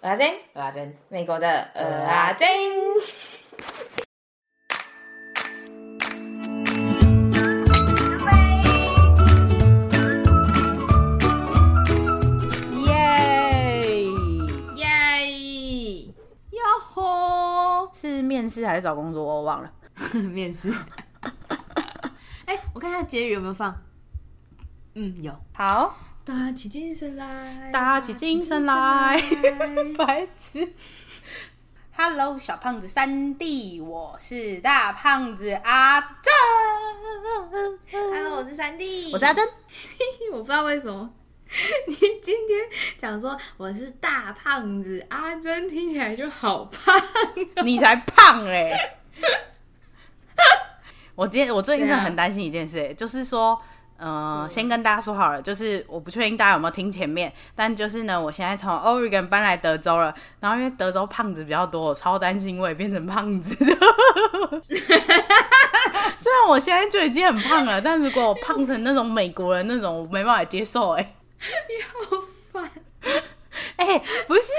蚵仔煎，蚵仔煎，美国的蚵仔煎。耶耶！哟吼！是面试还是找工作？我忘了。面试。哎，我看一下结语有没有放。嗯，有。好。打起精神来，打起精神来，白痴。Hello，小胖子三弟，我是大胖子阿珍。Hello，我是三弟，我是阿珍。我不知道为什么 你今天讲说我是大胖子阿珍，听起来就好胖。你才胖嘞！我今天我最近真的很担心一件事，就是说。嗯，嗯，先跟大家说好了，就是我不确定大家有没有听前面，但就是呢，我现在从 Oregon 搬来德州了，然后因为德州胖子比较多，我超担心我也变成胖子的。虽然我现在就已经很胖了，但如果我胖成那种美国人那种，我没办法接受哎、欸。你好烦。哎、不是，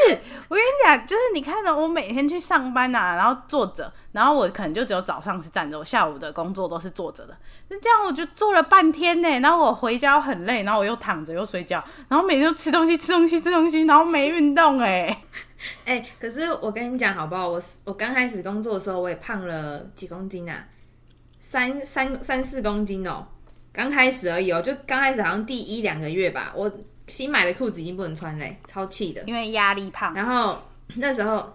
我跟你讲，就是你看到我每天去上班啊，然后坐着，然后我可能就只有早上是站着，我下午的工作都是坐着的。那这样我就坐了半天呢，然后我回家很累，然后我又躺着又睡觉，然后每天都吃东西吃东西吃东西，然后没运动哎。哎、可是我跟你讲好不好？我我刚开始工作的时候，我也胖了几公斤啊，三三三四公斤哦，刚开始而已哦，就刚开始好像第一两个月吧，我。新买的裤子已经不能穿嘞，超气的。因为压力胖。然后那时候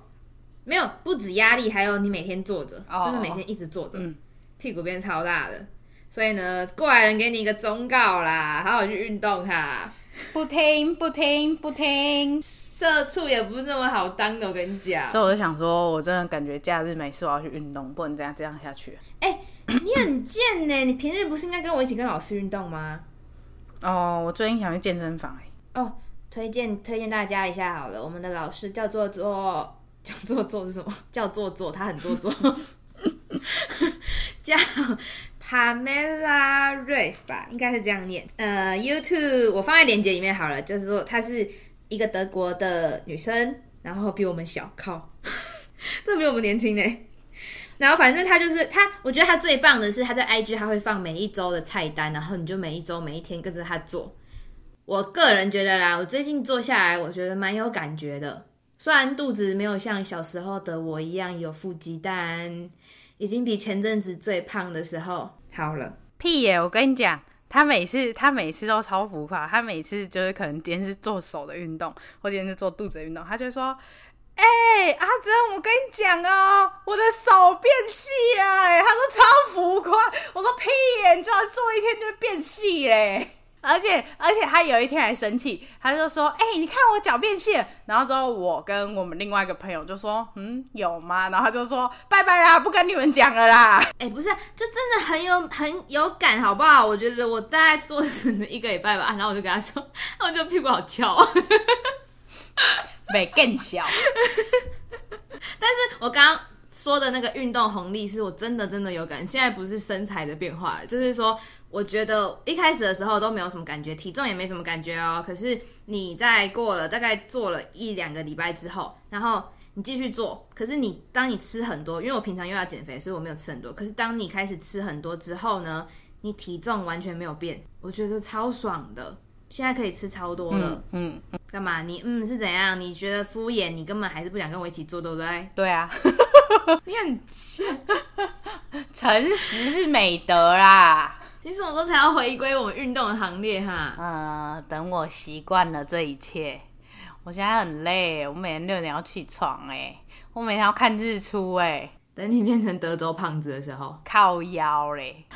没有，不止压力，还有你每天坐着，oh, 就是每天一直坐着，嗯，屁股变超大的。所以呢，过来人给你一个忠告啦，好好去运动哈。不听不听不听，社畜也不是那么好当的，我跟你讲。所以我就想说，我真的感觉假日没事我要去运动，不能这样这样下去。哎、欸，你很贱呢，你平日不是应该跟我一起跟老师运动吗？哦，我最近想去健身房哎。哦，推荐推荐大家一下好了，我们的老师叫做做 叫做做是什么？叫做做，他很做作，叫 Pamela Reif 吧，应该是这样念。呃，YouTube 我放在链接里面好了，就是说她是一个德国的女生，然后比我们小，靠，这比我们年轻呢。然后反正他就是他，我觉得他最棒的是他在 IG 他会放每一周的菜单，然后你就每一周每一天跟着他做。我个人觉得啦，我最近做下来，我觉得蛮有感觉的。虽然肚子没有像小时候的我一样有腹肌，但已经比前阵子最胖的时候好了。屁耶！我跟你讲，他每次他每次都超浮夸，他每次就是可能今天是做手的运动，或今天是做肚子的运动，他就说。哎、欸，阿珍，我跟你讲哦，我的手变细了，哎，他说超浮夸，我说屁耶，你就要做一天就会变细嘞，而且而且他有一天还生气，他就说，哎、欸，你看我脚变细了，然后之后我跟我们另外一个朋友就说，嗯，有吗？然后他就说，拜拜啦，不跟你们讲了啦。哎、欸，不是，就真的很有很有感，好不好？我觉得我大概做了一个礼拜吧，然后我就跟他说，我就屁股好翘。没更小，但是我刚刚说的那个运动红利是我真的真的有感，现在不是身材的变化了，就是说我觉得一开始的时候都没有什么感觉，体重也没什么感觉哦。可是你在过了大概做了一两个礼拜之后，然后你继续做，可是你当你吃很多，因为我平常又要减肥，所以我没有吃很多。可是当你开始吃很多之后呢，你体重完全没有变，我觉得超爽的。现在可以吃超多了，嗯，嗯，干嘛？你嗯是怎样？你觉得敷衍？你根本还是不想跟我一起做，对不对？对啊，你很贱，诚实是美德啦。你什么时候才要回归我们运动的行列哈？嗯，等我习惯了这一切。我现在很累，我每天六点要起床，哎，我每天要看日出，哎。等你变成德州胖子的时候，靠腰嘞。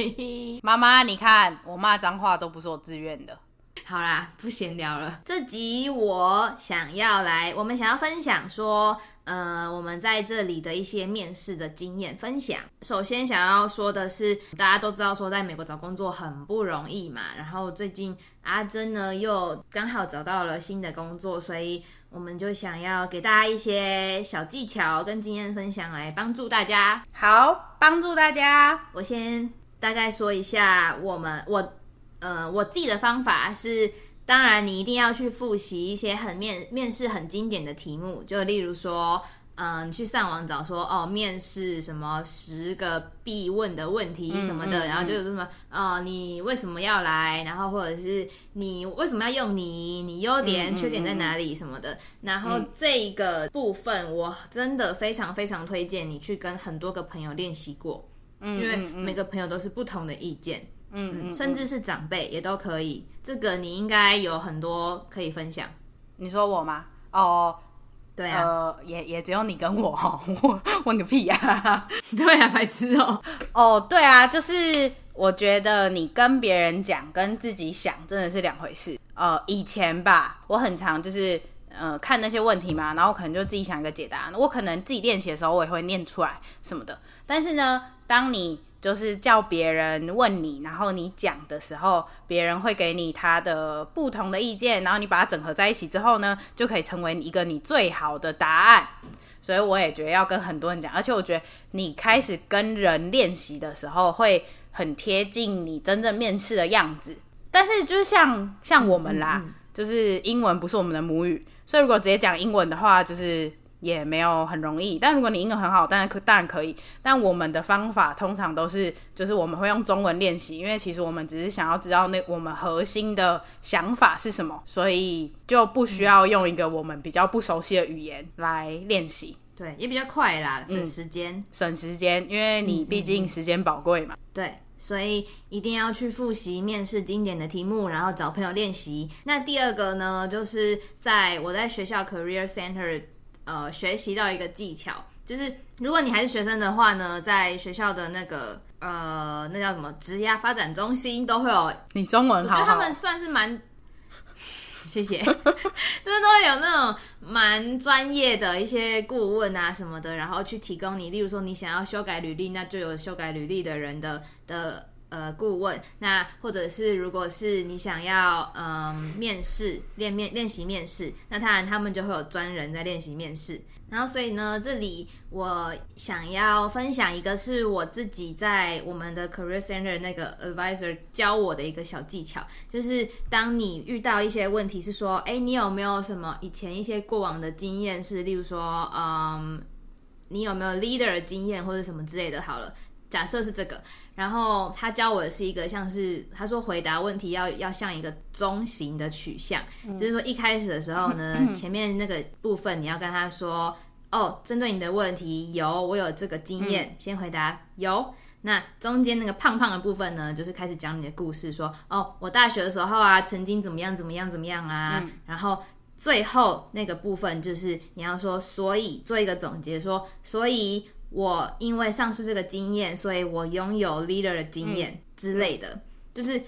妈妈，你看我骂脏话都不是我自愿的。好啦，不闲聊了。这集我想要来，我们想要分享说，呃，我们在这里的一些面试的经验分享。首先想要说的是，大家都知道说，在美国找工作很不容易嘛。然后最近阿珍呢又刚好找到了新的工作，所以我们就想要给大家一些小技巧跟经验分享，来帮助大家。好，帮助大家。我先大概说一下我们我。呃，我自己的方法是，当然你一定要去复习一些很面面试很经典的题目，就例如说。嗯，去上网找说哦，面试什么十个必问的问题什么的，嗯嗯嗯、然后就是什么哦，你为什么要来？然后或者是你为什么要用你？你优点、缺点在哪里什么的？然后这个部分我真的非常非常推荐你去跟很多个朋友练习过，因为每个朋友都是不同的意见，嗯，甚至是长辈也都可以。这个你应该有很多可以分享。你说我吗？哦。对啊，呃，也也只有你跟我，我问个屁呀，啊！对啊，白痴哦。哦，对啊，就是我觉得你跟别人讲跟自己想真的是两回事。呃，以前吧，我很常就是呃看那些问题嘛，然后可能就自己想一个解答。我可能自己练习的时候，我也会念出来什么的。但是呢，当你就是叫别人问你，然后你讲的时候，别人会给你他的不同的意见，然后你把它整合在一起之后呢，就可以成为一个你最好的答案。所以我也觉得要跟很多人讲，而且我觉得你开始跟人练习的时候，会很贴近你真正面试的样子。但是就是像像我们啦，就是英文不是我们的母语，所以如果直接讲英文的话，就是。也没有很容易，但如果你英文很好，当然可当然可以。但我们的方法通常都是，就是我们会用中文练习，因为其实我们只是想要知道那我们核心的想法是什么，所以就不需要用一个我们比较不熟悉的语言来练习。对，也比较快啦，省时间，嗯，省时间，因为你毕竟时间宝贵嘛。嗯嗯嗯。对，所以一定要去复习面试经典的题目，然后找朋友练习。那第二个呢，就是在我在学校 Career Center。呃，学习到一个技巧，就是如果你还是学生的话呢，在学校的那个呃，那叫什么职业发展中心都会有。你中文好，好，我觉得他们算是蛮，谢谢，就是都会有那种蛮专业的一些顾问啊什么的，然后去提供你，例如说你想要修改履历，那就有修改履历的人的的。呃，顾问，那或者是如果是你想要嗯、面试练面练习面试，那当然他们就会有专人在练习面试。然后所以呢，这里我想要分享一个是我自己在我们的 Career Center 那个 Advisor 教我的一个小技巧，就是当你遇到一些问题，是说，哎，你有没有什么以前一些过往的经验，是例如说，嗯，你有没有 leader 经验或者什么之类的？好了。假设是这个，然后他教我的是一个像是他说回答问题要要像一个中型的取向，嗯、就是说一开始的时候呢，嗯、前面那个部分你要跟他说，哦，针对你的问题有我有这个经验，嗯、先回答有。那中间那个胖胖的部分呢，就是开始讲你的故事，说哦，我大学的时候啊，曾经怎么样怎么样怎么样啊，嗯、然后最后那个部分就是你要说，所以做一个总结，说所以。我因为上述这个经验，所以我拥有 leader 的经验之类的，嗯、就是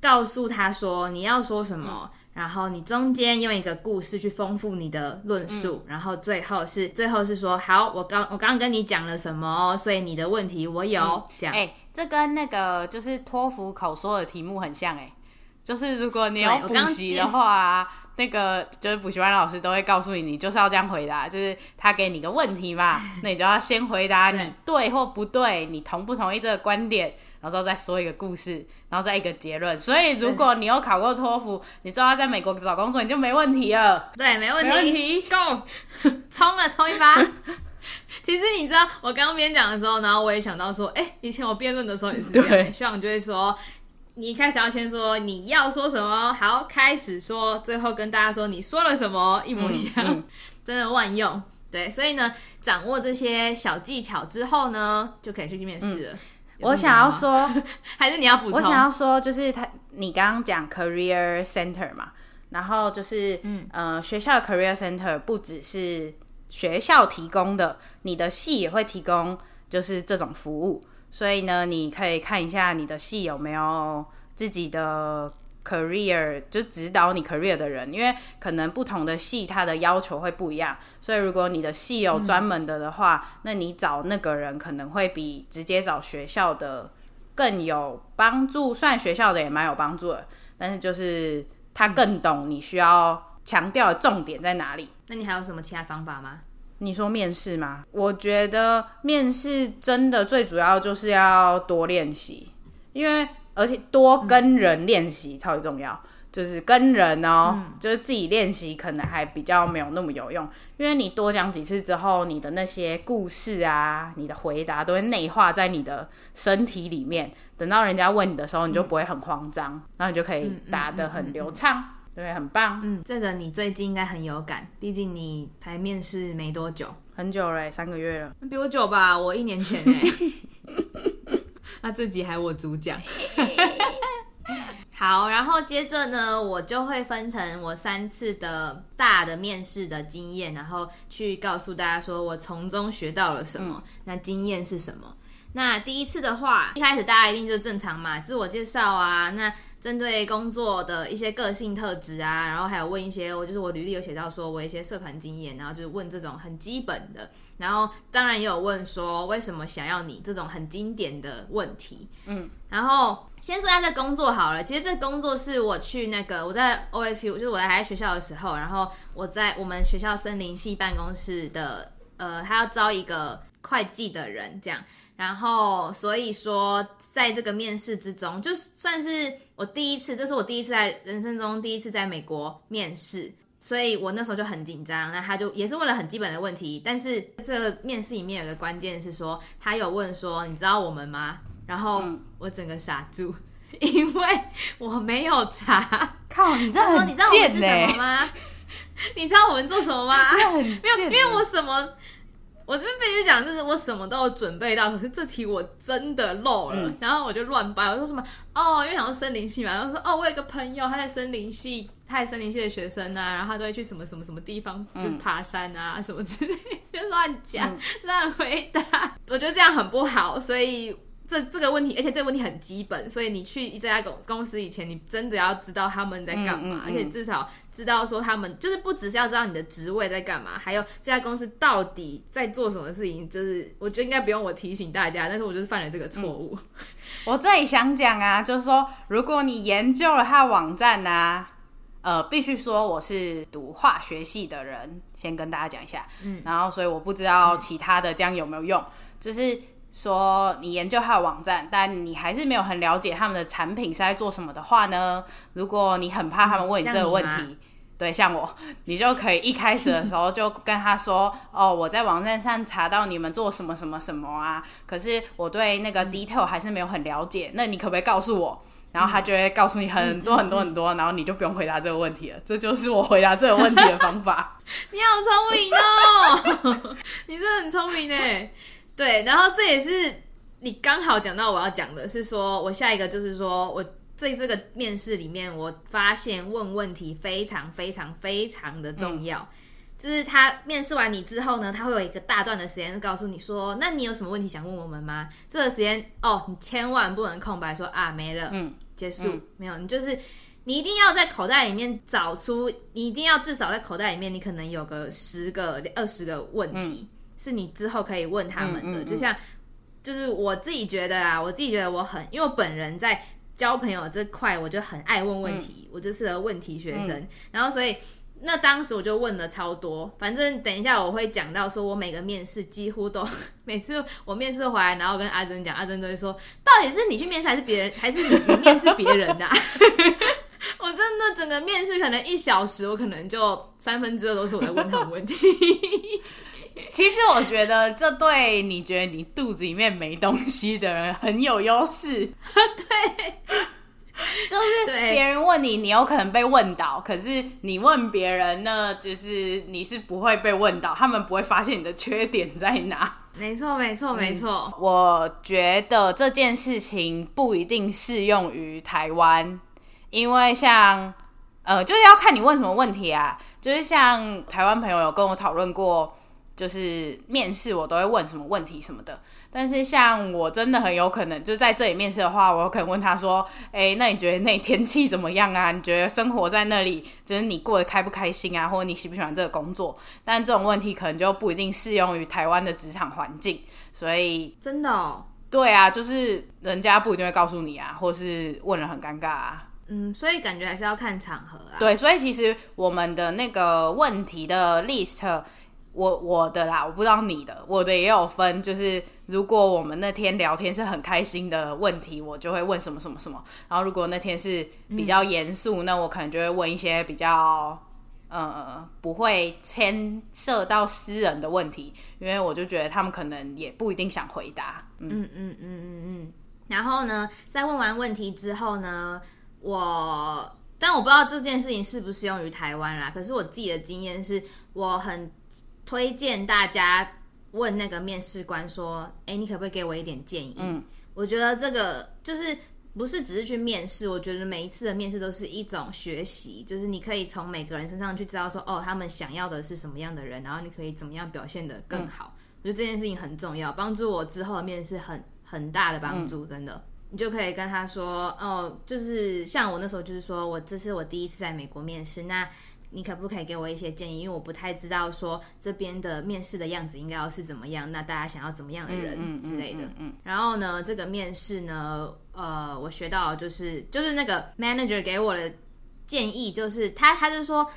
告诉他说你要说什么，嗯、然后你中间用一个故事去丰富你的论述，嗯、然后最后是最后是说好，我刚我刚刚跟你讲了什么，所以你的问题我有、嗯、这样。哎、欸，这跟那个就是托福口说的题目很像哎、欸，就是如果你有补习的话。那个就是补习班老师都会告诉你，你就是要这样回答，就是他给你个问题嘛，那你就要先回答你对或不对，你同不同意这个观点，然后再说一个故事，然后再一个结论。所以如果你有考过托福，你知道他在美国找工作，你就没问题了。对，没问题，没问题，Go，冲了，冲一发。其实你知道，我刚刚边讲的时候，然后我也想到说，哎、欸，以前我辩论的时候也是这样，对学长就会说。你一开始要先说你要说什么，好，开始说，最后跟大家说你说了什么，一模一样，嗯嗯、真的万用。对，所以呢，掌握这些小技巧之后呢，就可以去面试了。嗯、我想要说，还是你要补充？我想要说，就是他，你刚刚讲 career center 嘛，然后就是，嗯呃，学校的 career center 不只是学校提供的，你的系也会提供，就是这种服务。所以呢，你可以看一下你的系有没有自己的 career，就指导你 career 的人，因为可能不同的系它的要求会不一样。所以如果你的系有专门的的话，那你找那个人可能会比直接找学校的更有帮助。虽然学校的也蛮有帮助的，但是就是他更懂你需要强调的重点在哪里。那你还有什么其他方法吗？你说面试吗？我觉得面试真的最主要就是要多练习，因为而且多跟人练习超级重要。就是跟人哦，嗯、就是自己练习可能还比较没有那么有用，因为你多讲几次之后，你的那些故事啊，你的回答都会内化在你的身体里面，等到人家问你的时候，你就不会很慌张，嗯、然后你就可以答得很流畅，对，很棒。嗯，这个你最近应该很有感，毕竟你才面试没多久，很久嘞，三个月了，比我久吧？我一年前 哎，那这集还我主讲。好，然后接着呢，我就会分成我三次的大的面试的经验，然后去告诉大家说我从中学到了什么，嗯、那经验是什么。那第一次的话，一开始大家一定就正常嘛，自我介绍啊，那针对工作的一些个性特质啊，然后还有问一些，我就是我履历有写到说我一些社团经验，然后就是问这种很基本的，然后当然也有问说为什么想要你这种很经典的问题，嗯，然后。先说一下这工作好了，其实这工作是我去那个我在 OSU，就是我在还在学校的时候，然后我在我们学校森林系办公室的，呃，他要招一个会计的人这样，然后所以说在这个面试之中，就算是我第一次，这是我第一次在人生中第一次在美国面试，所以我那时候就很紧张。那他就也是问了很基本的问题，但是这个面试里面有个关键是说，他有问说，你知道我们吗？然后我整个傻住，嗯、因为我没有查。靠，你这很贱，你知道我们是什么吗？你知道我们做什么吗？没有，因为我什么，我这边必须讲，就是我什么都有准备到，可是这题我真的漏了，嗯、然后我就乱掰，我说什么哦，因为想到森林系嘛，然后说哦，我有个朋友他在森林系，他在森林系的学生啊，然后他都会去什么什么什么地方，就是爬山啊、嗯、什么之类，就乱讲乱、嗯、回答，我觉得这样很不好，所以。这这个问题，而且这个问题很基本，所以你去这家公公司以前，你真的要知道他们在干嘛，嗯嗯嗯、而且至少知道说他们就是不只是要知道你的职位在干嘛，还有这家公司到底在做什么事情。就是我觉得应该不用我提醒大家，但是我就是犯了这个错误。嗯、我这里想讲啊，就是说如果你研究了他的网站啊，呃，必须说我是读化学系的人，先跟大家讲一下，嗯，然后所以我不知道其他的这样有没有用，嗯、就是。说你研究他的网站，但你还是没有很了解他们的产品是在做什么的话呢？如果你很怕他们问你这个问题，嗯、对，像我，你就可以一开始的时候就跟他说：“哦，我在网站上查到你们做什么什么什么啊，可是我对那个 detail 还是没有很了解，那你可不可以告诉我？”然后他就会告诉你很多很多很多，然后你就不用回答这个问题了。这就是我回答这个问题的方法。你好聪明哦，你真的很聪明呢。对，然后这也是你刚好讲到我要讲的，是说我下一个就是说我在这个面试里面，我发现问问题非常非常非常的重要。嗯、就是他面试完你之后呢，他会有一个大段的时间告诉你说，那你有什么问题想问我们吗？这个时间哦，你千万不能空白说啊没了，嗯，结束、嗯、没有，你就是你一定要在口袋里面找出，你一定要至少在口袋里面，你可能有个十个、二十个问题。嗯是你之后可以问他们的，嗯嗯嗯、就像，就是我自己觉得啊，我自己觉得我很，因为我本人在交朋友这块，我就很爱问问题，嗯、我就是个问题学生。嗯、然后所以那当时我就问了超多，反正等一下我会讲到，说我每个面试几乎都，每次我面试回来，然后跟阿珍讲，阿珍都会说，到底是你去面试还是别人，还是你你面试别人的、啊？我真的整个面试可能一小时，我可能就三分之二都是我在问他们问题。其实我觉得这对你觉得你肚子里面没东西的人很有优势。对，就是别人问你，你有可能被问到，可是你问别人呢，就是你是不会被问到，他们不会发现你的缺点在哪。没错，没错，没错。嗯，我觉得这件事情不一定适用于台湾，因为像呃，就是要看你问什么问题啊。就是像台湾朋友有跟我讨论过。就是面试我都会问什么问题什么的，但是像我真的很有可能就在这里面试的话，我有可能问他说：“诶，那你觉得那天气怎么样啊？你觉得生活在那里，就是你过得开不开心啊？或者你喜不喜欢这个工作？”但这种问题可能就不一定适用于台湾的职场环境，所以真的哦，对啊，就是人家不一定会告诉你啊，或是问了很尴尬啊。嗯，所以感觉还是要看场合啊。对，所以其实我们的那个问题的 list。我我的啦，我不知道你的，我的也有分，就是如果我们那天聊天是很开心的问题，我就会问什么什么什么。然后如果那天是比较严肃，嗯、那我可能就会问一些比较呃不会牵涉到私人的问题，因为我就觉得他们可能也不一定想回答。嗯嗯嗯嗯嗯嗯。然后呢，在问完问题之后呢，我但我不知道这件事情适不适用于台湾啦。可是我自己的经验是，我很推荐大家问那个面试官说：“哎，你可不可以给我一点建议？”嗯，我觉得这个就是不是只是去面试，我觉得每一次的面试都是一种学习，就是你可以从每个人身上去知道说：“哦，他们想要的是什么样的人，然后你可以怎么样表现的更好。嗯”我觉得这件事情很重要，帮助我之后的面试很。很大的帮助，真的，嗯、你就可以跟他说，哦，就是像我那时候就是说我这是我第一次在美国面试，那你可不可以给我一些建议？因为我不太知道说这边的面试的样子应该要是怎么样，那大家想要怎么样的人之类的。嗯，嗯，嗯，嗯，然后呢，这个面试呢，呃，我学到就是就是那个 manager 给我的建议，就是他他就说，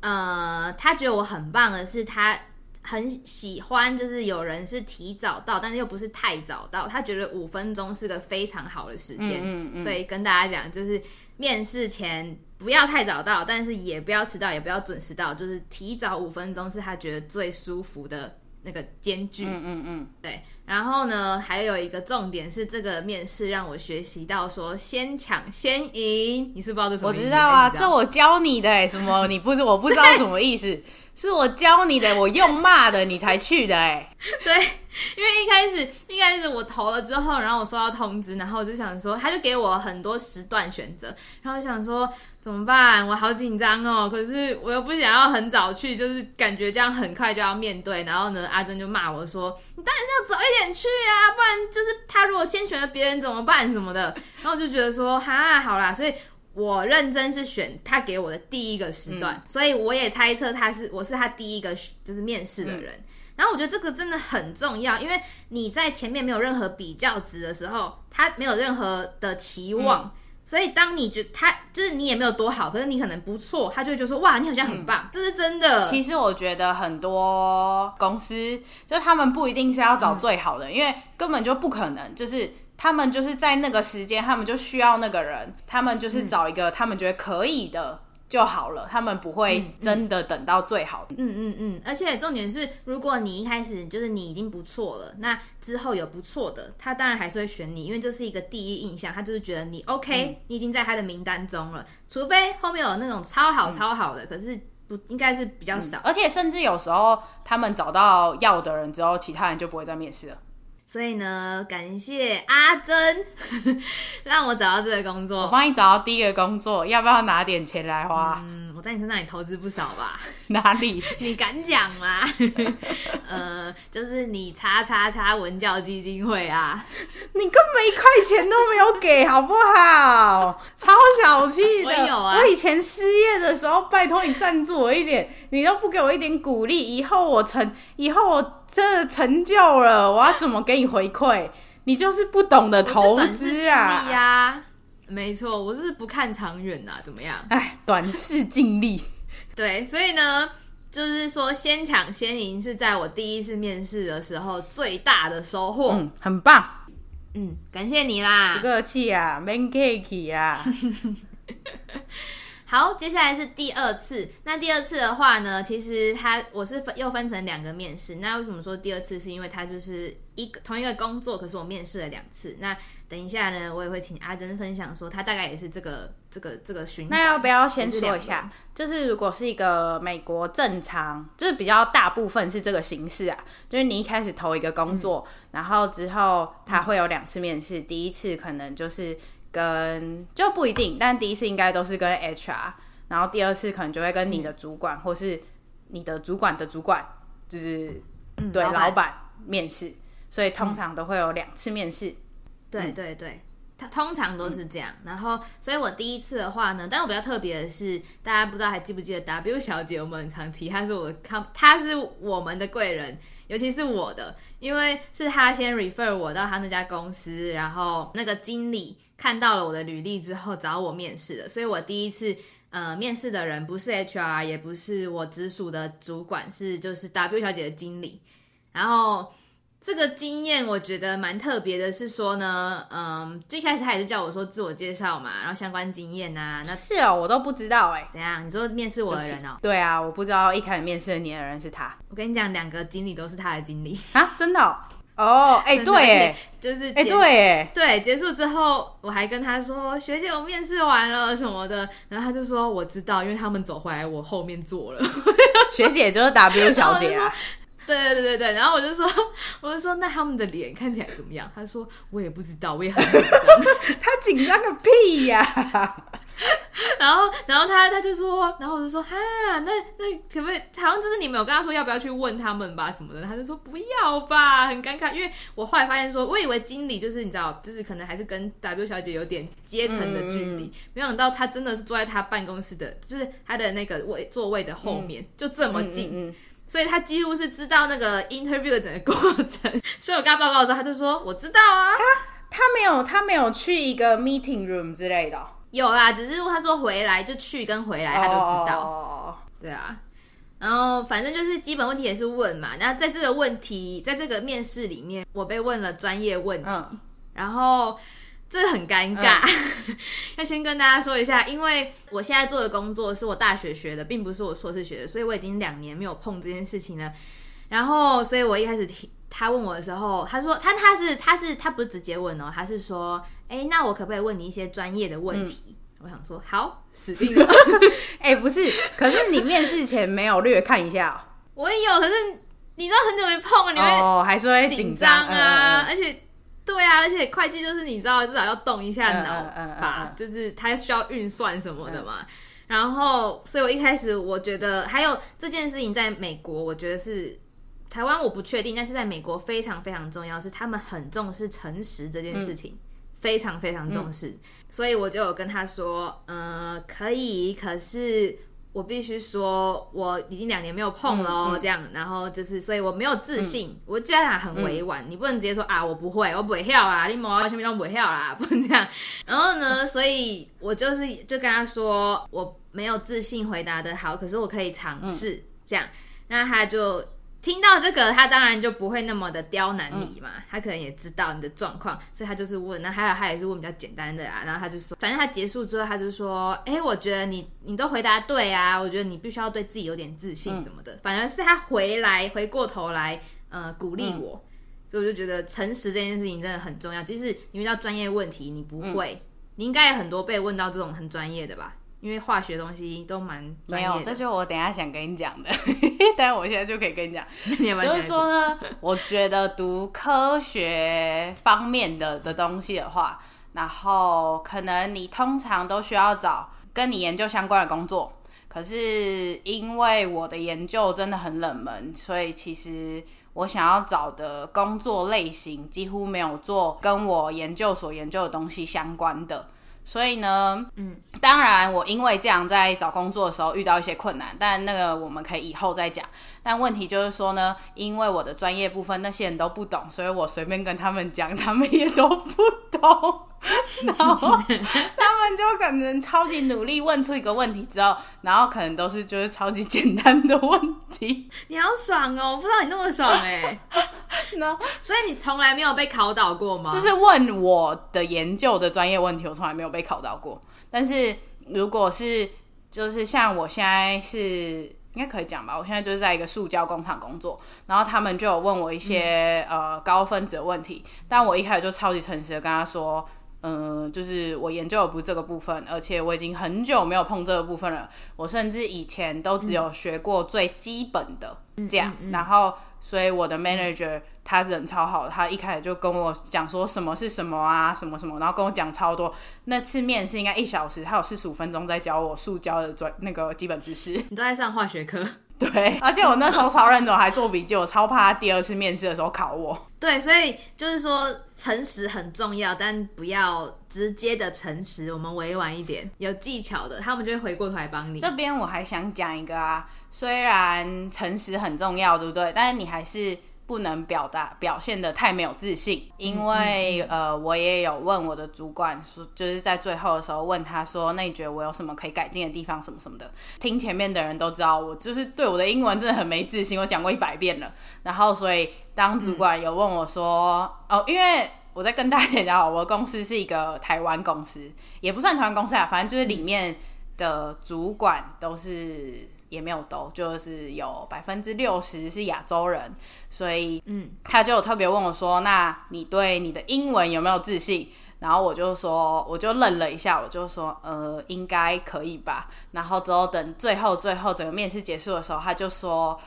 呃，他觉得我很棒的是他。很喜欢，就是有人是提早到，但是又不是太早到。他觉得五分钟是个非常好的时间，嗯嗯嗯，所以跟大家讲，就是面试前不要太早到，但是也不要迟到，也不要准时到，就是提早五分钟是他觉得最舒服的那个间距。嗯嗯嗯，对。然后呢，还有一个重点是，这个面试让我学习到说先抢先赢。你是不知道这什么意思？我知道啊，这我教你的，什么？你不是我不知道什么意思。是我教你的，我用骂的，你才去的哎。对，因为一开始一开始我投了之后，然后我收到通知，然后我就想说，他就给我很多时段选择，然后我想说怎么办？我好紧张哦，可是我又不想要很早去，就是感觉这样很快就要面对。然后呢，阿珍就骂我说：“你当然是要早一点去啊，不然就是他如果先选了别人怎么办什么的。”然后我就觉得说：“哈，好啦。”所以。我认真是选他给我的第一个时段，嗯、所以我也猜测他是我是他第一个就是面试的人。嗯、然后我觉得这个真的很重要，因为你在前面没有任何比较值的时候，他没有任何的期望，嗯、所以当你觉得他就是你也没有多好，可是你可能不错，他就会觉得说哇，你好像很棒，嗯、这是真的。其实我觉得很多公司就他们不一定是要找最好的，嗯、因为根本就不可能就是。他们就是在那个时间，他们就需要那个人，他们就是找一个他们觉得可以的就好了，他们不会真的等到最好。嗯嗯嗯，而且重点是，如果你一开始就是你已经不错了，那之后有不错的，他当然还是会选你，因为就是一个第一印象，他就是觉得你 OK，、你已经在他的名单中了，除非后面有那种超好超好的，可是不应该是比较少、而且甚至有时候他们找到要的人之后，其他人就不会再面试了。所以呢，感谢阿珍 让我找到这个工作。我帮你找到第一个工作，要不要拿点钱来花？嗯，我在你身上也投资不少吧？哪里？你敢讲吗？呃，就是你叉叉叉文教基金会啊，你根本一块钱都没有给，好不好？超小气的。我有啊。我以前失业的时候，拜托你赞助我一点，你都不给我一点鼓励，以后我成，以后我。这成就了，我要怎么给你回馈？你就是不懂得投资啊！呀、啊，没错，我是不看长远啊，怎么样？哎，短视尽力。对，所以呢，就是说先抢先赢是在我第一次面试的时候最大的收获。嗯，很棒。嗯，感谢你啦。不客气啊，，Man Cake 啊。好，接下来是第二次。那第二次的话呢，其实它我是分又分成两个面试。那为什么说第二次？是因为它就是一个同一个工作，可是我面试了两次。那等一下呢，我也会请阿珍分享说，他大概也是这个这个这个循。那要不要先说一下？就是如果是一个美国正常，就是比较大部分是这个形式啊，就是你一开始投一个工作，嗯、然后之后他会有两次面试，嗯、第一次可能就是。跟就不一定，但第一次应该都是跟 HR，然后第二次可能就会跟你的主管，嗯、或是你的主管的主管，就是、嗯、对老板面试，所以通常都会有两次面试。对对对，他通常都是这样。嗯、然后，所以我第一次的话呢，但我比较特别的是，大家不知道还记不记得 W 小姐，我们很常提，她是我看，她是我们的贵人。尤其是我的，因为是她先 refer 我到她那家公司，然后那个经理看到了我的履历之后找我面试的，所以我第一次呃，面试的人不是 HR，也不是我直属的主管，是就是 W 小姐的经理。然后这个经验我觉得蛮特别的，是说呢，嗯，最开始他也是叫我说自我介绍嘛，然后相关经验啊。那是哦，我都不知道哎。怎样？你说面试我的人哦？对啊，我不知道一开始面试你的人是他。我跟你讲，两个经理都是他的经理啊，真的哦。哦，哎、欸，对，哎，就是，哎、欸，对，哎，对，结束之后，我还跟他说，学姐，我面试完了什么的，然后他就说，我知道，因为他们走回来，我后面坐了。学姐就是 W 小姐啊。对对对对对，然后我就说，我就说，那他们的脸看起来怎么样？他说，我也不知道，我也很紧张。他紧张个屁呀、啊！然后，然后他他就说，然后我就说，哈，那那可不可以？好像就是你们有跟他说要不要去问他们吧什么的，他就说不要吧，很尴尬。因为我后来发现说，我以为经理就是你知道，就是可能还是跟 W 小姐有点阶层的距离，嗯、没想到他真的是坐在他办公室的，就是他的那个位座位的后面，嗯、就这么近。所以他几乎是知道那个 interview 的整个过程，所以我跟他报告的时候，他就说我知道啊。他他没有他没有去一个 meeting room 之类的，有啦，只是他说回来就去跟回来他都知道。Oh. 对啊，然后反正就是基本问题也是问嘛。那在这个问题，在这个面试里面，我被问了专业问题，嗯、然后。这很尴尬，嗯、要先跟大家说一下，因为我现在做的工作是我大学学的，并不是我硕士学的，所以我已经两年没有碰这件事情了。然后，所以我一开始听他问我的时候，他说他他是他是他不是直接问哦，他是说，哎，那我可不可以问你一些专业的问题？嗯、我想说，好，死定了。哎，不是，可是你面试前没有略看一下、哦？我也有，可是你知道很久没碰了，你会哦，还是会紧张啊，嗯、而且。对啊，而且会计就是你知道，至少要动一下脑吧，就是它需要运算什么的嘛。嗯、然后，所以我一开始我觉得，还有这件事情在美国，我觉得是台湾我不确定，但是在美国非常非常重要，是他们很重视诚实这件事情，嗯、非常非常重视。嗯、所以我就有跟他说，嗯、呃，可以，可是。我必须说，我已经两年没有碰了哦，这样，然后就是，所以我没有自信。我这样很委婉，你不能直接说啊，我不会，我不会跳啊，你莫前面都不会跳啦，不能这样。然后呢，所以我就是就跟他说，我没有自信回答的好，可是我可以尝试这样，那他就。听到这个，他当然就不会那么的刁难你嘛。嗯、他可能也知道你的状况，所以他就是问。那还有他也是问比较简单的啊。然后他就说，反正他结束之后，他就说：“哎、欸，我觉得你你都回答对啊，我觉得你必须要对自己有点自信什么的。嗯”反而是他回来回过头来，呃，鼓励我。嗯、所以我就觉得诚实这件事情真的很重要。即使你遇到专业问题，你不会，嗯、你应该有很多被问到这种很专业的吧？因为化学东西都蛮没有，这就是我等一下想跟你讲的，但是我现在就可以跟你讲，你有有就是说呢，我觉得读科学方面的的东西的话，然后可能你通常都需要找跟你研究相关的工作，可是因为我的研究真的很冷门，所以其实我想要找的工作类型几乎没有做跟我研究所研究的东西相关的。所以呢，嗯，当然，我因为这样在找工作的时候遇到一些困难，但那个我们可以以后再讲。但问题就是说呢，因为我的专业部分那些人都不懂，所以我随便跟他们讲，他们也都不懂。然后 他们就可能超级努力问出一个问题之后，然后可能都是就是超级简单的问题。你好爽哦！我不知道你那么爽哎。那所以你从来没有被考倒过吗？就是问我的研究的专业问题，我从来没有被考倒过。但是如果是就是像我现在是应该可以讲吧，我现在就是在一个塑胶工厂工作，然后他们就有问我一些、嗯、呃高分子的问题，但我一开始就超级诚实的跟他说。嗯，就是我研究的不是这个部分，而且我已经很久没有碰这个部分了。我甚至以前都只有学过最基本的这样，然后所以我的 manager 他人超好，他一开始就跟我讲说什么是什么啊，什么什么，然后跟我讲超多。那次面试应该一小时，他有四十五分钟在教我塑胶的专那个基本知识。你都在上化学课？对，而且我那时候超认真，还做笔记，我超怕他第二次面试的时候考我。对，所以就是说诚实很重要，但不要直接的诚实，我们委婉一点，有技巧的，他们就会回过头来帮你。这边我还想讲一个啊，虽然诚实很重要，对不对？但是你还是不能表达表现的太没有自信，因为嗯嗯嗯呃，我也有问我的主管说，就是在最后的时候问他说，那你觉得我有什么可以改进的地方，什么什么的。听前面的人都知道，我就是对我的英文真的很没自信，我讲过一百遍了。然后，所以当主管有问我说，嗯、哦，因为我在跟大家讲，我的公司是一个台湾公司，也不算台湾公司啊，反正就是里面的主管都是。也没有都，就是有百分之六十是亚洲人，所以嗯，他就特别问我说：“那你对你的英文有没有自信？”然后我就说，我就愣了一下，我就说：“呃，应该可以吧。”然后之后等最后最后整个面试结束的时候，他就说：“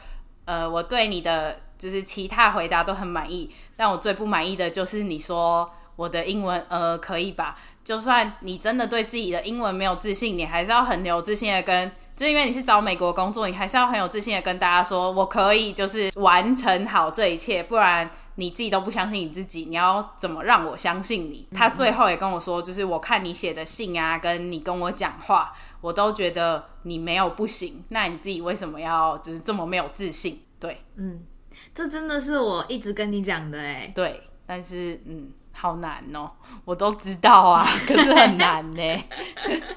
呃，我对你的就是其他回答都很满意，但我最不满意的就是你说我的英文呃可以吧？就算你真的对自己的英文没有自信，你还是要很有自信的跟。”就因为你是找美国工作，你还是要很有自信的跟大家说，我可以就是完成好这一切，不然你自己都不相信你自己，你要怎么让我相信你？他最后也跟我说，就是我看你写的信啊，跟你跟我讲话，我都觉得你没有不行，那你自己为什么要就是这么没有自信？对，嗯，这真的是我一直跟你讲的哎，对，但是嗯，好难哦，我都知道啊，可是很难呢。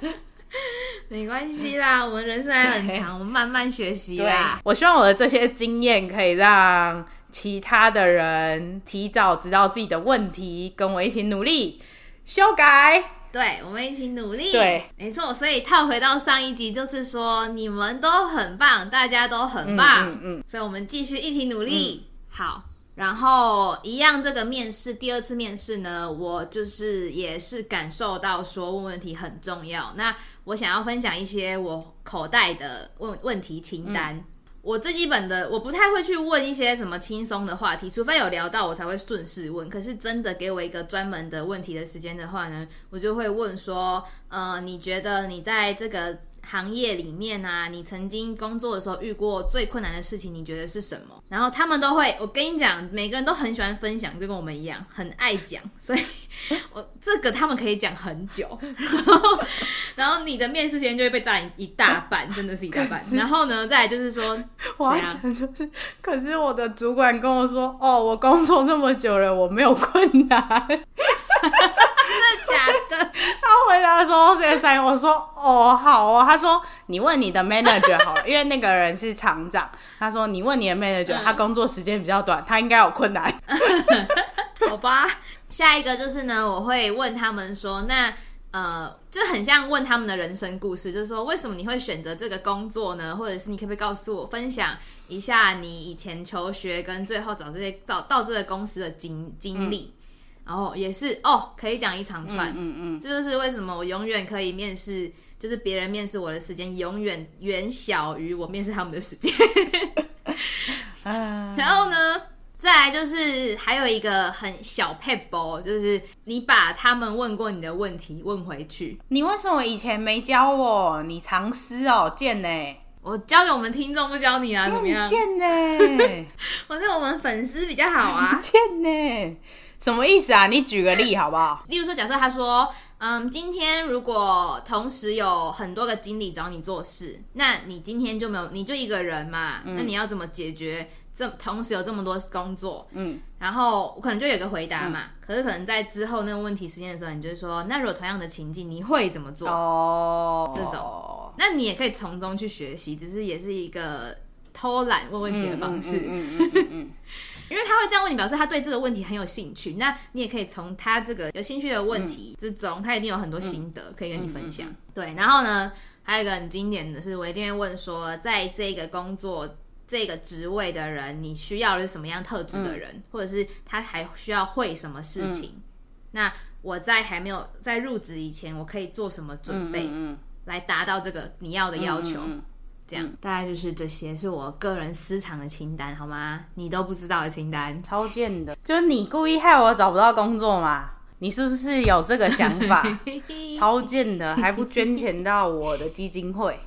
没关系啦，我们人生还很长，我们慢慢学习啦。我希望我的这些经验可以让其他的人提早知道自己的问题，跟我一起努力修改。对，我们一起努力。对，没错。所以套回到上一集，就是说你们都很棒，大家都很棒。嗯，嗯，嗯。所以我们继续一起努力。嗯、好。然后一样，这个面试第二次面试呢，我就是也是感受到说问问题很重要。那我想要分享一些我口袋的问问题清单。嗯、我最基本的，我不太会去问一些什么轻松的话题，除非有聊到我才会顺势问。可是真的给我一个专门的问题的时间的话呢，我就会问说，呃，你觉得你在这个行业里面啊，你曾经工作的时候遇过最困难的事情，你觉得是什么？然后他们都会，我跟你讲，每个人都很喜欢分享，就跟我们一样，很爱讲，所以我这个他们可以讲很久。然后，然后你的面试时间就会被占一大半，真的是一大半。然后呢，再来就是说，我要讲就是，可是我的主管跟我说，哦，我工作这么久了，我没有困难。真的假的？他回答说这个三，我说哦好啊。他说你问你的 manager 好了，因为那个人是厂长。他说你问你的 manager，他工作时间比较短，他应该有困难。好吧，下一个就是呢，我会问他们说，那呃，就很像问他们的人生故事，就是说为什么你会选择这个工作呢？或者是你可不可以告诉我分享一下你以前求学跟最后找这些找到这个公司的经经历？嗯然后也是哦，可以讲一长串，嗯嗯，嗯，这就是为什么我永远可以面试，就是别人面试我的时间永远远小于我面试他们的时间。然后呢，再来就是还有一个很小撇步，就是你把他们问过你的问题问回去。你为什么以前没教我？你藏私哦，贱呢！我教给我们听众，不教你啊？怎么样？贱呢！我是我们粉丝比较好啊，贱呢！什么意思啊？你举个例好不好？例如说，假设他说，嗯，今天如果同时有很多个经理找你做事，那你今天就没有，你就一个人嘛，嗯、那你要怎么解决？这同时有这么多工作，嗯，然后我可能就有个回答嘛。嗯、可是可能在之后那个问题实现的时候，你就说，那如果同样的情境，你会怎么做？哦，这种，那你也可以从中去学习，只是也是一个偷懒问问题的方式。嗯嗯嗯因为他会这样问你，表示他对这个问题很有兴趣。那你也可以从他这个有兴趣的问题之中，嗯、他一定有很多心得可以跟你分享。嗯嗯嗯、对，然后呢，还有一个很经典的是，我一定会问说，在这个工作这个职位的人，你需要的是什么样特质的人，嗯、或者是他还需要会什么事情？嗯、那我在还没有在入职以前，我可以做什么准备，来达到这个你要的要求？这样大概就是这些，是我个人私藏的清单，好吗？你都不知道的清单，超贱的，就是你故意害我找不到工作嘛？你是不是有这个想法？超贱的，还不捐钱到我的基金会？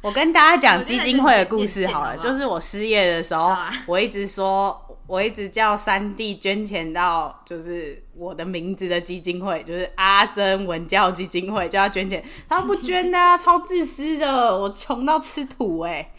我跟大家讲基金会的故事好了，就是我失业的时候，我一直说。我一直叫三弟捐钱到就是我的名字的基金会，就是阿珍文教基金会，叫他捐钱，他不捐呐、啊，超自私的，我穷到吃土哎、欸。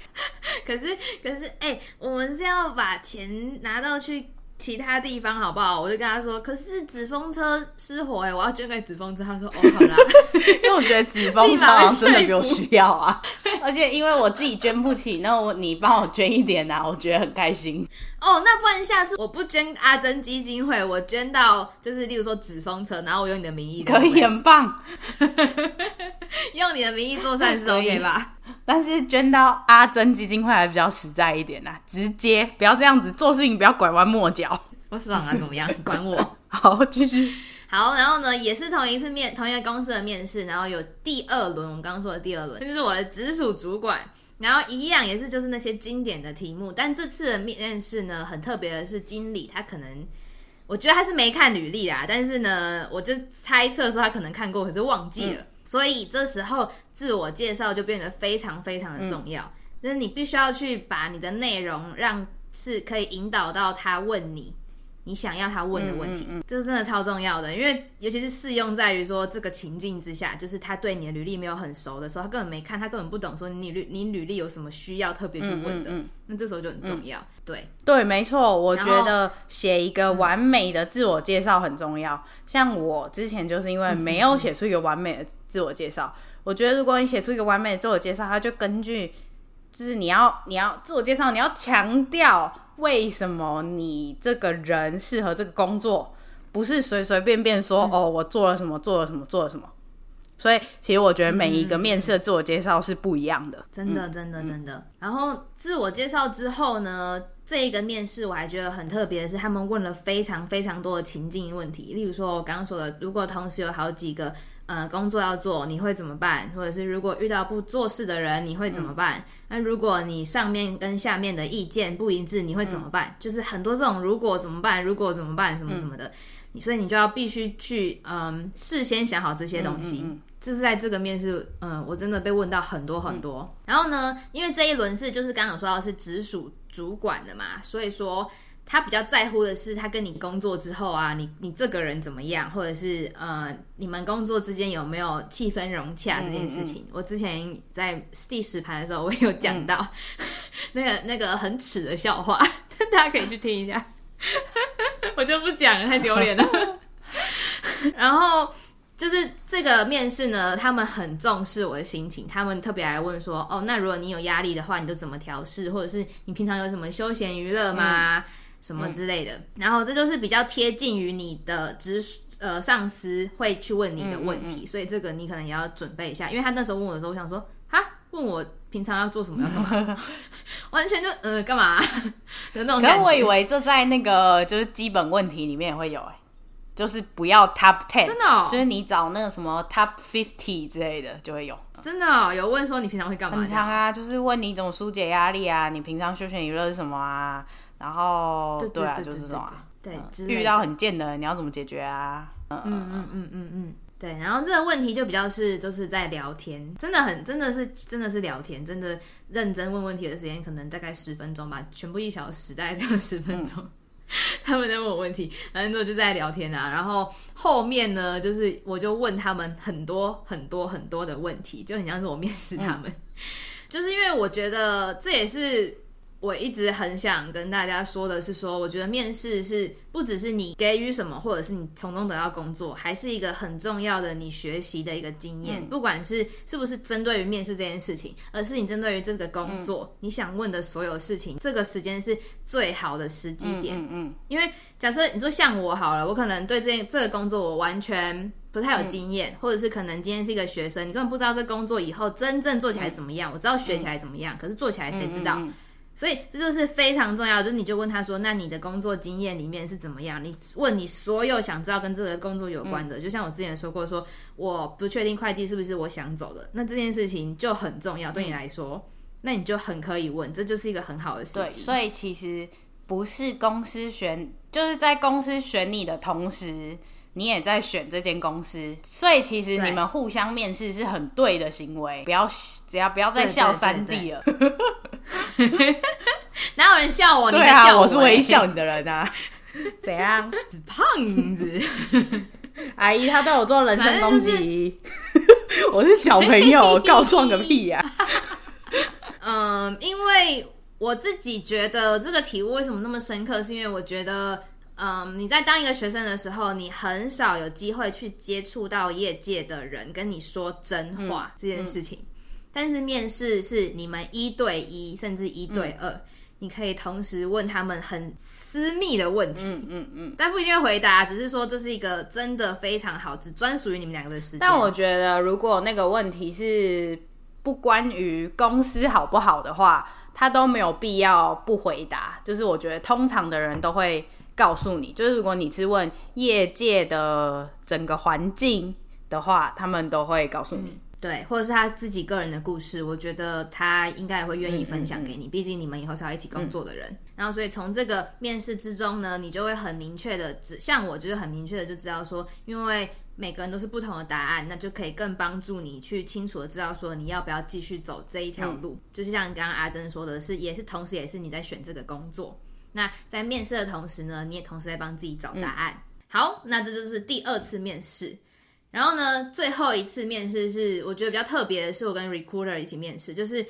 可是可是哎、欸，我们是要把钱拿到去。其他地方好不好？我就跟他说，可是纸风车失火哎、欸，我要捐给纸风车。他说哦，好啦，因为我觉得纸风车真的比我需要啊，而且因为我自己捐不起，那我你帮我捐一点啊，我觉得很开心。哦，那不然下次我不捐阿珍基金会，我捐到就是例如说纸风车，然后我用你的名义，可以很棒，用你的名义做善事 OK 吧？但是捐到阿珍基金会还比较实在一点啦，直接不要这样子做事情，不要拐弯抹角。我爽啊，怎么样？管我。好，继续。好，然后呢，也是同一次面，同一个公司的面试，然后有第二轮，我们刚刚说的第二轮，就是我的直属主管，然后一样也是就是那些经典的题目，但这次的面试呢，很特别的是经理他可能，我觉得他是没看履历啦，但是呢，我就猜测说他可能看过，可是忘记了。嗯所以这时候自我介绍就变得非常非常的重要，嗯、就是你必须要去把你的内容让是可以引导到他问你。你想要他问的问题，嗯嗯嗯，这是真的超重要的，因为尤其是适用在于说这个情境之下，就是他对你的履历没有很熟的时候，他根本没看，他根本不懂说你履你履历有什么需要特别去问的，那这时候就很重要。嗯、对对，没错，我觉得写一个完美的自我介绍很重要。像我之前就是因为没有写出一个完美的自我介绍，我觉得如果你写出一个完美的自我介绍，他就根据就是你要你要自我介绍，你要强调。为什么你这个人适合这个工作？不是随随便便说、嗯、哦，我做了什么，做了什么，做了什么。所以，其实我觉得每一个面试的自我介绍是不一样的。真的，真的，真的。然后自我介绍之后呢，这一个面试我还觉得很特别的是，他们问了非常非常多的情境问题。例如说，我刚刚说的，如果同时有好几个。呃，工作要做，你会怎么办？或者是如果遇到不做事的人，你会怎么办？嗯、那如果你上面跟下面的意见不一致，你会怎么办？嗯、就是很多这种如果怎么办？如果怎么办？什么什么的，嗯、所以你就要必须去嗯事先想好这些东西。这是在这个面试，嗯，我真的被问到很多很多。嗯、然后呢，因为这一轮是就是刚刚有说到是直属主管的嘛，所以说。他比较在乎的是，他跟你工作之后啊，你你这个人怎么样，或者是呃，你们工作之间有没有气氛融洽这件事情。嗯嗯、我之前在第十排的时候，我也有讲到、嗯、那个那个很耻的笑话，大家可以去听一下。我就不讲了，太丢脸了。然后就是这个面试呢，他们很重视我的心情，他们特别来问说，哦，那如果你有压力的话，你都怎么调试，或者是你平常有什么休闲娱乐吗？嗯什么之类的，嗯、然后这就是比较贴近于你的直呃上司会去问你的问题，嗯。嗯嗯、所以这个你可能也要准备一下，因为他那时候问我的时候，我想说，哈，问我平常要做什么，要干嘛，完全就呃干嘛？的那种。可是我以为这在那个就是基本问题里面也会有哎，就是不要 top ten，真的、哦，就是你找那个什么 top fifty 之类的就会有，真的、哦、有问说你平常会干嘛？很常啊，就是问你怎么疏解压力啊，你平常休闲娱乐是什么啊？然后对，啊，就是这种啊，对，嗯、遇到很贱的人，你要怎么解决啊？嗯嗯嗯嗯嗯嗯，对。然后这个问题就比较是就是在聊天，真的很真的是真的是聊天，真的认真问问题的时间可能大概十分钟吧，全部一小时大概就十分钟。嗯、他们在问我问题，反正之后就在聊天啊。然后后面呢，就是我就问他们很多很多很多的问题，就很像是我面试他们，嗯、就是因为我觉得这也是。我一直很想跟大家说的是说，说我觉得面试是不只是你给予什么，或者是你从中得到工作，还是一个很重要的你学习的一个经验。嗯、不管是是不是针对于面试这件事情，而是你针对于这个工作，嗯、你想问的所有事情，这个时间是最好的时机点。嗯，嗯，嗯，因为假设你说像我好了，我可能对这件这个工作我完全不太有经验，嗯、或者是可能今天是一个学生，你根本不知道这工作以后真正做起来怎么样。嗯、我知道学起来怎么样，嗯、可是做起来谁知道？所以这就是非常重要，就是你就问他说，那你的工作经验里面是怎么样？你问你所有想知道跟这个工作有关的，嗯、就像我之前说过说，说我不确定会计是不是我想走的，那这件事情就很重要，对你来说，嗯、那你就很可以问，这就是一个很好的事情。对，所以其实不是公司选，就是在公司选你的同时，你也在选这间公司，所以其实你们互相面试是很对的行为，不要只要不要再笑三弟了。哪有人笑我？对你在笑我、欸、啊，我是唯一笑你的人啊。怎样？胖子，阿姨她对我做人身攻击，就是、我是小朋友，告状个屁呀、啊！嗯，因为我自己觉得这个题目为什么那么深刻，是因为我觉得，嗯，你在当一个学生的时候，你很少有机会去接触到业界的人跟你说真话、嗯、这件事情。嗯、但是面试是你们一对一，甚至一对二。嗯你可以同时问他们很私密的问题，嗯嗯嗯，但不一定会回答，只是说这是一个真的非常好，只专属于你们两个的时间。但我觉得，如果那个问题是不关于公司好不好的话，他都没有必要不回答。就是我觉得通常的人都会告诉你，就是如果你是问业界的整个环境的话，他们都会告诉你。嗯对，或者是他自己个人的故事，我觉得他应该也会愿意分享给你。毕、嗯嗯嗯、竟你们以后是要一起工作的人。嗯、然后，所以从这个面试之中呢，你就会很明确的，指像我就是很明确的就知道说，因为每个人都是不同的答案，那就可以更帮助你去清楚的知道说你要不要继续走这一条路。嗯、就是像刚刚阿珍说的是，也是同时也是你在选这个工作。那在面试的同时呢，你也同时在帮自己找答案。嗯、好，那这就是第二次面试。然后呢，最后一次面试是我觉得比较特别的，是我跟 recruiter 一起面试。就是，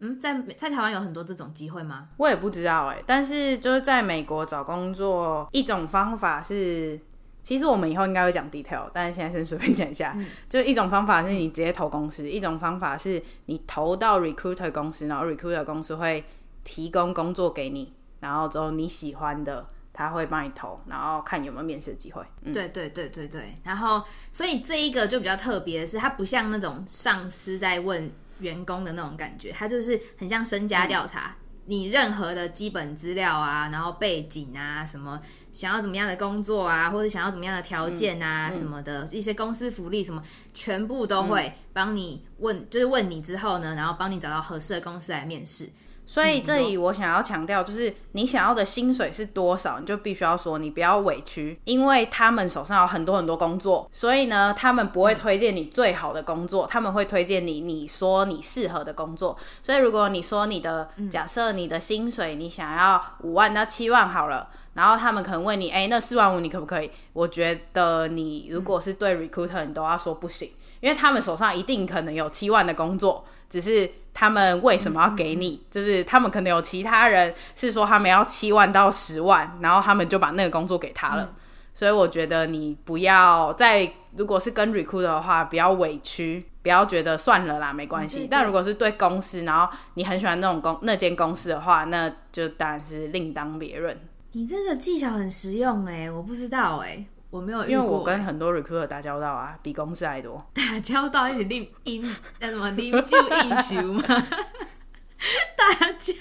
嗯，在在台湾有很多这种机会吗？我也不知道哎、欸。但是就是在美国找工作，一种方法是，其实我们以后应该会讲 detail，但是现在先随便讲一下。嗯、就一种方法是你直接投公司，一种方法是你投到 recruiter 公司，然后 recruiter 公司会提供工作给你，然后之后你喜欢的。他会帮你投，然后看有没有面试的机会。嗯、对对对对对，然后所以这一个就比较特别的是，它不像那种上司在问员工的那种感觉，它就是很像身家调查，嗯、你任何的基本资料啊，然后背景啊，什么想要怎么样的工作啊，或者想要怎么样的条件啊，嗯、什么的一些公司福利什么，全部都会帮你问，嗯、就是问你之后呢，然后帮你找到合适的公司来面试。所以这里我想要强调，就是你想要的薪水是多少，你就必须要说你不要委屈，因为他们手上有很多很多工作，所以呢，他们不会推荐你最好的工作，他们会推荐你你说你适合的工作。所以如果你说你的假设你的薪水你想要五万到七万好了，然后他们可能问你，哎，那四万五你可不可以？我觉得你如果是对 recruiter，你都要说不行，因为他们手上一定可能有七万的工作。只是他们为什么要给你？就是他们可能有其他人是说他们要七万到十万，然后他们就把那个工作给他了。所以我觉得你不要再，如果是跟 recruiter 的话，不要委屈，不要觉得算了啦，没关系。但如果是对公司，然后你很喜欢那种公那间公司的话，那就当然是另当别论。你这个技巧很实用诶，我不知道诶。我没有，因为我跟很多 recruiter 打交道啊，比公司还多。打交道一起拎饮那什么拎就应酬吗？打交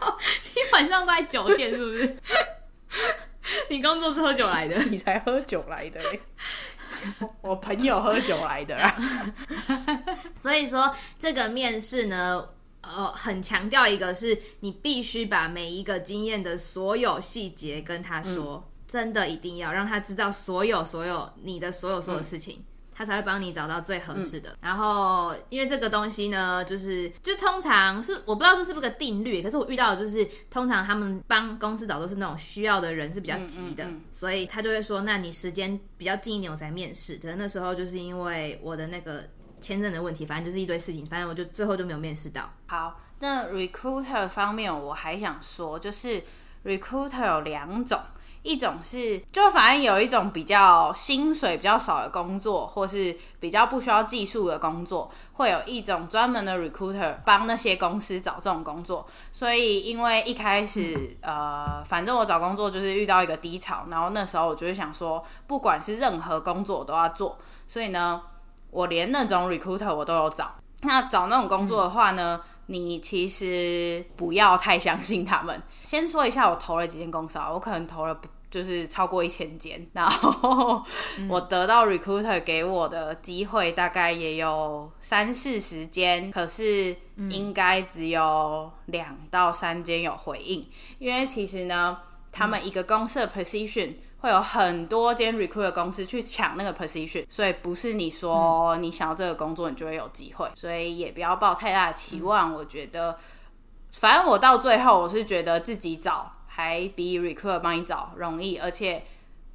道，你晚上都在酒店是不是？你工作是喝酒来的？你才喝酒来的嘞！我朋友喝酒来的啦。所以说这个面试呢，呃，很强调一个是你必须把每一个经验的所有细节跟他说。嗯真的一定要让他知道所有所有你的所有所有事情，嗯、他才会帮你找到最合适的。嗯、然后，因为这个东西呢，就是就通常是我不知道这是不是个定律，可是我遇到的就是通常他们帮公司找都是那种需要的人是比较急的，嗯嗯嗯、所以他就会说，那你时间比较近一点我才面试。可是那时候就是因为我的那个签证的问题，反正就是一堆事情，反正我就最后就没有面试到。好，那 recruiter 方面我还想说，就是 recruiter 有两种。一种是，就反正有一种比较薪水比较少的工作，或是比较不需要技术的工作，会有一种专门的 recruiter 帮那些公司找这种工作。所以，因为一开始，呃，反正我找工作就是遇到一个低潮，然后那时候我就会想说，不管是任何工作我都要做。所以呢，我连那种 recruiter 我都有找。那找那种工作的话呢，你其实不要太相信他们。先说一下，我投了几间公司啊，我可能投了就是超过一千间，然后我得到 recruiter 给我的机会大概也有三四十间，可是应该只有两到三间有回应，因为其实呢，他们一个公司的 position。会有很多间 recruiter 公司去抢那个 position，所以不是你说你想要这个工作，你就会有机会。所以也不要抱太大的期望。嗯、我觉得，反正我到最后我是觉得自己找还比 recruiter 帮你找容易，而且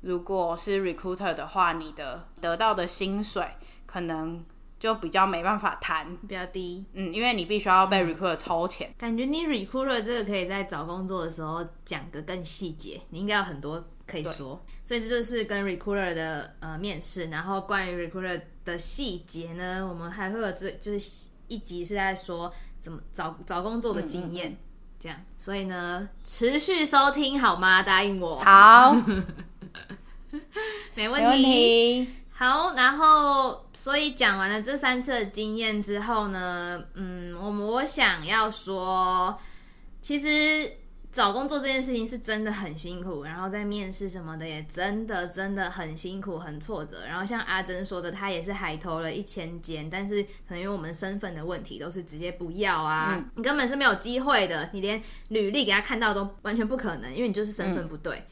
如果是 recruiter 的话，你的得到的薪水可能就比较没办法谈，比较低。嗯，因为你必须要被 recruiter 抽钱。感觉你 recruiter 这个可以在找工作的时候讲个更细节，你应该有很多可以说。所以这就是跟 recruiter 的呃面试，然后关于 recruiter 的细节呢，我们还会有这就是一集是在说。怎么找找工作的经验，嗯嗯嗯，这样，所以呢，持续收听好吗？答应我。好，没问题。问题好，然后，所以讲完了这三次的经验之后呢，嗯，我们我想要说，其实。找工作这件事情是真的很辛苦，然后在面试什么的也真的真的很辛苦、很挫折。然后像阿珍说的，她也是海投了一千间，但是可能因为我们身份的问题，都是直接不要啊，嗯、你根本是没有机会的，你连履历给他看到都完全不可能，因为你就是身份不对。嗯、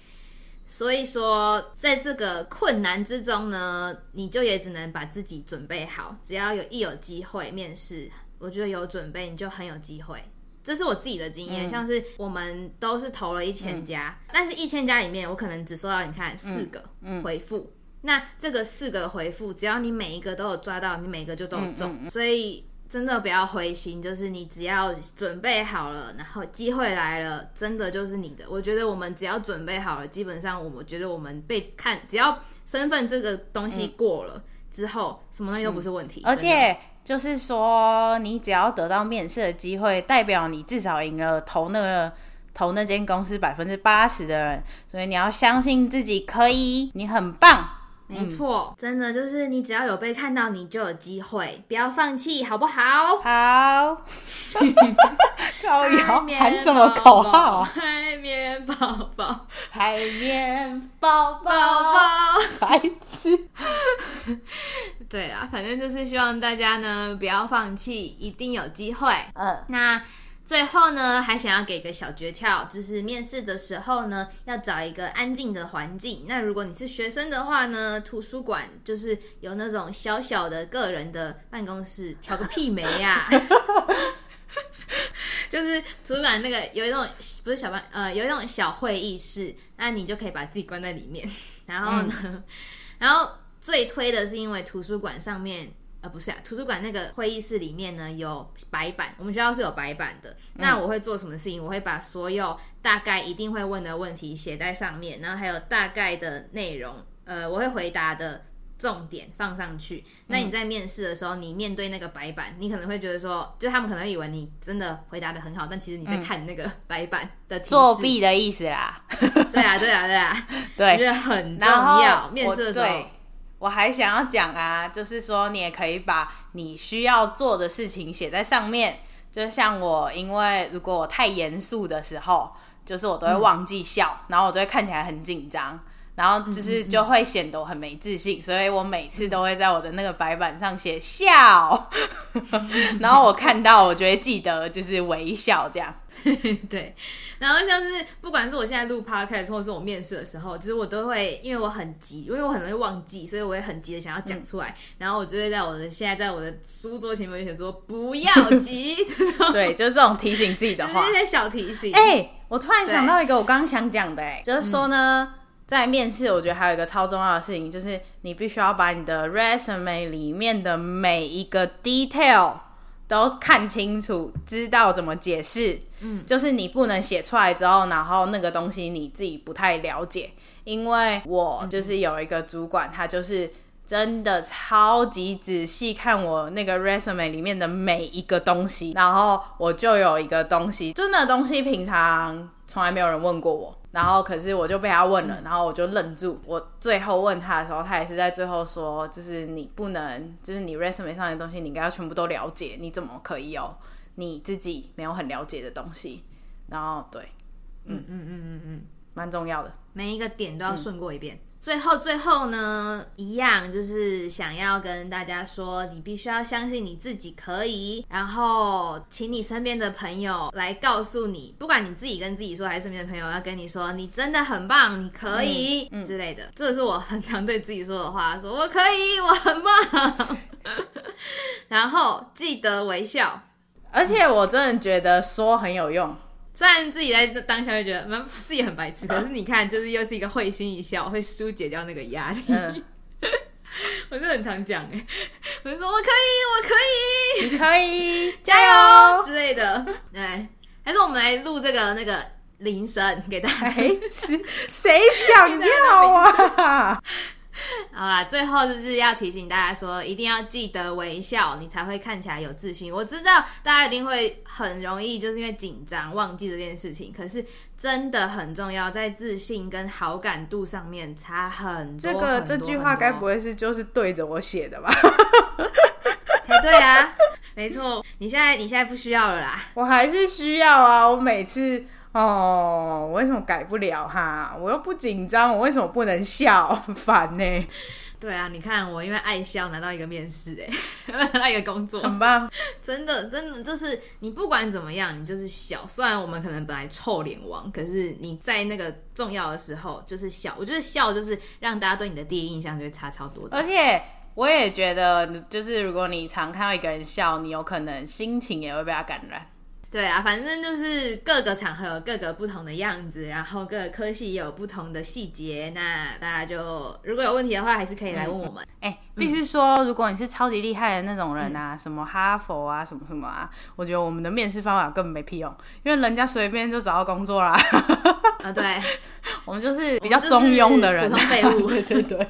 所以说，在这个困难之中呢，你就也只能把自己准备好，只要有一有机会面试，我觉得有准备你就很有机会。这是我自己的经验，嗯、像是我们都是投了一千家，嗯、但是一千家里面，我可能只收到你看四个回复。那这个四个回复，只要你每一个都有抓到，你每个就都有中。所以真的不要灰心，就是你只要准备好了，然后机会来了，真的就是你的。我觉得我们只要准备好了，基本上我觉得我们被看，只要身份这个东西过了、嗯、之后，什么东西都不是问题，而且。就是说，你只要得到面试的机会，代表你至少赢了投那个投那间公司百分之八十的人，所以你要相信自己可以，你很棒。没错，嗯、真的就是你只要有被看到，你就有机会，不要放弃，好不好？好。高谣喊什么口号？海绵宝宝，海绵宝宝，白痴。对啊，反正就是希望大家呢不要放弃，一定有机会。嗯，那。最后呢，还想要给个小诀窍，就是面试的时候呢，要找一个安静的环境。那如果你是学生的话呢，图书馆就是有那种小小的个人的办公室，挑个屁没呀、啊！就是图书馆那个有一种不是小办呃，有一种小会议室，那你就可以把自己关在里面。然后呢，嗯、然后最推的是因为图书馆上面。呃，不是啊，图书馆那个会议室里面呢有白板，我们学校是有白板的。那我会做什么事情？我会把所有大概一定会问的问题写在上面，然后还有大概的内容，呃，我会回答的重点放上去。那你在面试的时候，你面对那个白板，你可能会觉得说，就他们可能以为你真的回答的很好，但其实你在看那个白板的提示。作弊的意思啦。对啊，对啊，对啊，对，我觉得很重要。面试的时候。我还想要讲啊，就是说你也可以把你需要做的事情写在上面。就像我，因为如果我太严肃的时候，就是我都会忘记笑，嗯、然后我都会看起来很紧张，然后就是就会显得我很没自信。所以我每次都会在我的那个白板上写笑，然后我看到我就会记得就是微笑这样。对，然后像是不管是我现在录 podcast 或者是我面试的时候，就是我都会，因为我很急，因为我很容易忘记，所以我也很急的想要讲出来。嗯、然后我就会在我的现在在我的书桌前面写说不要急，对，就是这种提醒自己的话，一些小提醒。哎、欸，我突然想到一个我刚刚想讲的、欸，哎，就是说呢，在面试，我觉得还有一个超重要的事情，就是你必须要把你的 resume 里面的每一个 detail。都看清楚，知道怎么解释。嗯，就是你不能写出来之后，然后那个东西你自己不太了解。因为我就是有一个主管，他就是真的超级仔细看我那个 resume 里面的每一个东西。然后我就有一个东西，就那东西平常从来没有人问过我。然后，可是我就被他问了，然后我就愣住。我最后问他的时候，他也是在最后说，就是你不能，就是你 resume 上的东西，你应该要全部都了解。你怎么可以有你自己没有很了解的东西？然后，对，嗯嗯嗯嗯嗯，蛮重要的，每一个点都要顺过一遍。嗯最后，最后呢，一样就是想要跟大家说，你必须要相信你自己可以，然后请你身边的朋友来告诉你，不管你自己跟自己说，还是身边的朋友要跟你说，你真的很棒，你可以、嗯嗯、之类的。这个是我很常对自己说的话，说我可以，我很棒。然后记得微笑。而且我真的觉得说很有用，虽然自己在当下会觉得蛮自己很白痴，可是你看，就是又是一个会心一笑，会疏解掉那个压力。嗯、我就很常讲哎，我就说我可以，我可以，你可以，加油！之类的。对，还是我们来录这个那个铃声给大家。吃，谁想 要啊？好啦，最后就是要提醒大家说，一定要记得微笑，你才会看起来有自信。我知道大家一定会很容易就是因为紧张忘记这件事情，可是真的很重要，在自信跟好感度上面差很多。这个这句话该不会是就是对着我写的吧？哎，对啊，没错。你现在你现在不需要了啦，我还是需要啊，我每次。哦，我为什么改不了哈？我又不紧张，我为什么不能笑？很 烦呢。对啊，你看我因为爱笑拿到一个面试，哎，拿到一个工作，很棒。真的，真的就是你不管怎么样，你就是笑。虽然我们可能本来臭脸王，可是你在那个重要的时候就是笑。我觉得笑就是让大家对你的第一印象就会差超多的。而且我也觉得，就是如果你常看到一个人笑，你有可能心情也会被他感染。对啊，反正就是各个场合有各个不同的样子，然后各个科系也有不同的细节。那大家就如果有问题的话，还是可以来问我们。哎、嗯欸，必须说，如果你是超级厉害的那种人啊，嗯、什么哈佛啊，什么什么啊，我觉得我们的面试方法根本没屁用，因为人家随便就找到工作啦。啊，对，我们就是比较中庸的人，普通废物。对 对对，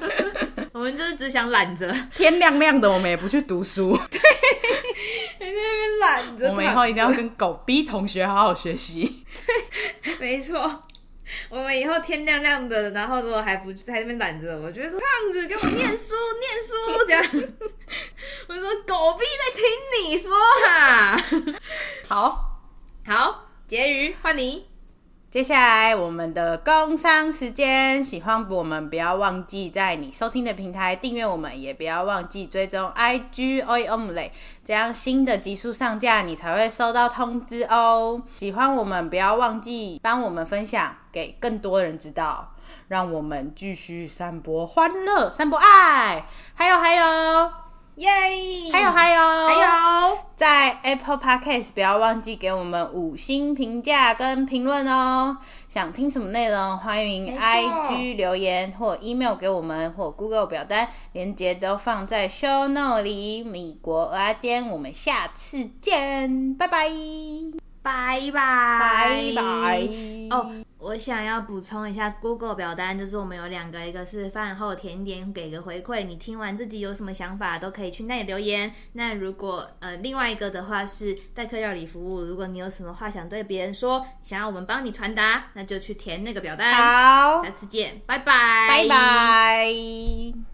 我们就是只想懒着，天亮亮的，我们也不去读书。对。在那边懒着，我们以后一定要跟狗逼同学好好学习。对，没错，我们以后天亮亮的，然后如果还不在那边懒着，我觉得说胖子给我念书念书这样。我说狗逼在听你说哈。好，好，结余换你。接下来我们的工商时间，喜欢我们不要忘记在你收听的平台订阅我们，也不要忘记追踪 IG Oi Omele，这样新的集数上架你才会收到通知哦。喜欢我们不要忘记帮我们分享给更多人知道，让我们继续散播欢乐、散播爱。还有还有。耶!还有还有还有，在 Apple Podcast 不要忘记给我们五星评价跟评论哦。想听什么内容，欢迎 IG 留言或 email 给我们，或 Google 表单，链接都放在 Show Note 里。米国蚵仔煎，我们下次见，拜拜。拜拜拜拜哦，我想要补充一下，Google 表单就是我们有两个，一个是饭后甜点，给个回馈。你听完自己有什么想法，都可以去那里留言。那如果呃另外一个的话是代客料理服务，如果你有什么话想对别人说，想要我们帮你传达，那就去填那个表单。好，下次见，拜拜，拜拜。